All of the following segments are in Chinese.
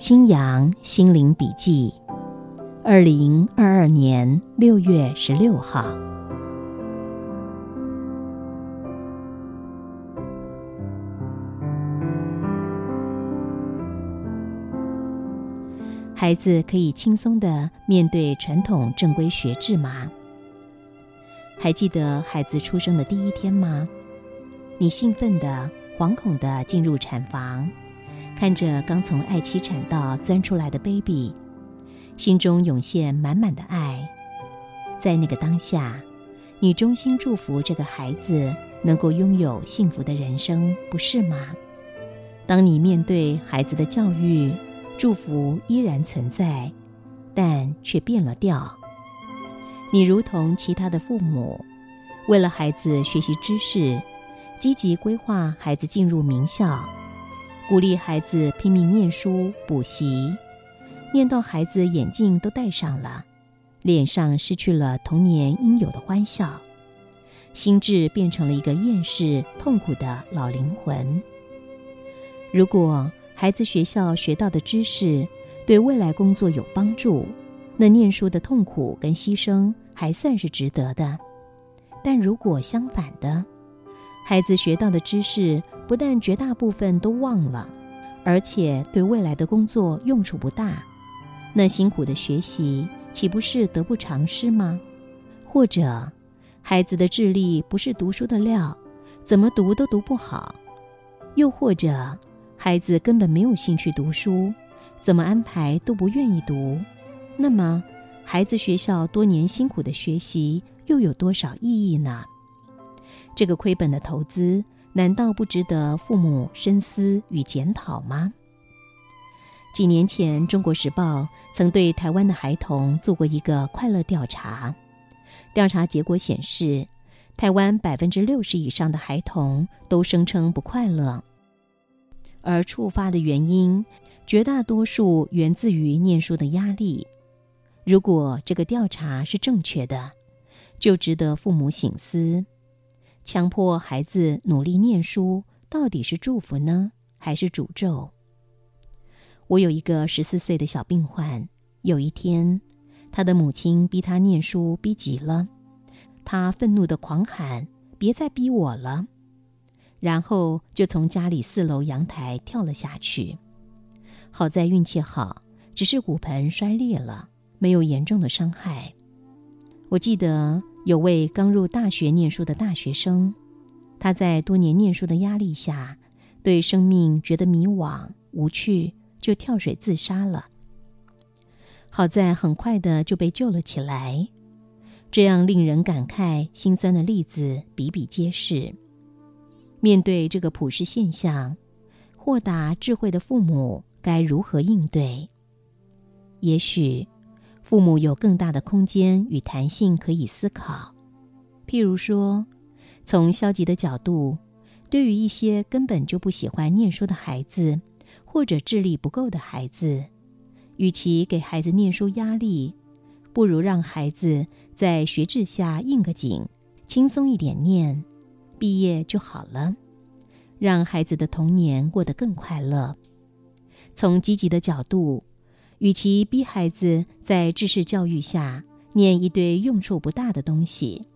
新阳心灵笔记，二零二二年六月十六号。孩子可以轻松的面对传统正规学制吗？还记得孩子出生的第一天吗？你兴奋的、惶恐的进入产房。看着刚从爱妻产道钻出来的 baby，心中涌现满满的爱。在那个当下，你衷心祝福这个孩子能够拥有幸福的人生，不是吗？当你面对孩子的教育，祝福依然存在，但却变了调。你如同其他的父母，为了孩子学习知识，积极规划孩子进入名校。鼓励孩子拼命念书补习，念到孩子眼镜都戴上了，脸上失去了童年应有的欢笑，心智变成了一个厌世痛苦的老灵魂。如果孩子学校学到的知识对未来工作有帮助，那念书的痛苦跟牺牲还算是值得的。但如果相反的，孩子学到的知识，不但绝大部分都忘了，而且对未来的工作用处不大，那辛苦的学习岂不是得不偿失吗？或者，孩子的智力不是读书的料，怎么读都读不好；又或者，孩子根本没有兴趣读书，怎么安排都不愿意读，那么，孩子学校多年辛苦的学习又有多少意义呢？这个亏本的投资。难道不值得父母深思与检讨吗？几年前，《中国时报》曾对台湾的孩童做过一个快乐调查，调查结果显示，台湾百分之六十以上的孩童都声称不快乐，而触发的原因，绝大多数源自于念书的压力。如果这个调查是正确的，就值得父母省思。强迫孩子努力念书，到底是祝福呢，还是诅咒？我有一个十四岁的小病患，有一天，他的母亲逼他念书，逼急了，他愤怒的狂喊：“别再逼我了！”然后就从家里四楼阳台跳了下去。好在运气好，只是骨盆摔裂了，没有严重的伤害。我记得。有位刚入大学念书的大学生，他在多年念书的压力下，对生命觉得迷惘无趣，就跳水自杀了。好在很快的就被救了起来。这样令人感慨心酸的例子比比皆是。面对这个普世现象，豁达智慧的父母该如何应对？也许。父母有更大的空间与弹性可以思考，譬如说，从消极的角度，对于一些根本就不喜欢念书的孩子，或者智力不够的孩子，与其给孩子念书压力，不如让孩子在学制下应个景，轻松一点念，毕业就好了，让孩子的童年过得更快乐。从积极的角度。与其逼孩子在知识教育下念一堆用处不大的东西，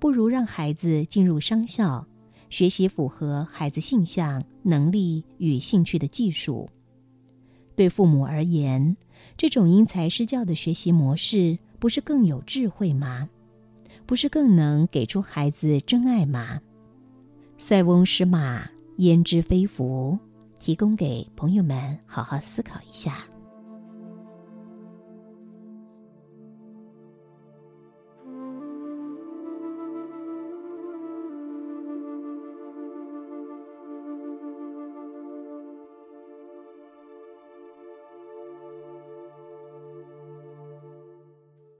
不如让孩子进入商校，学习符合孩子性向、能力与兴趣的技术。对父母而言，这种因材施教的学习模式，不是更有智慧吗？不是更能给出孩子真爱吗？塞翁失马，焉知非福？提供给朋友们好好思考一下。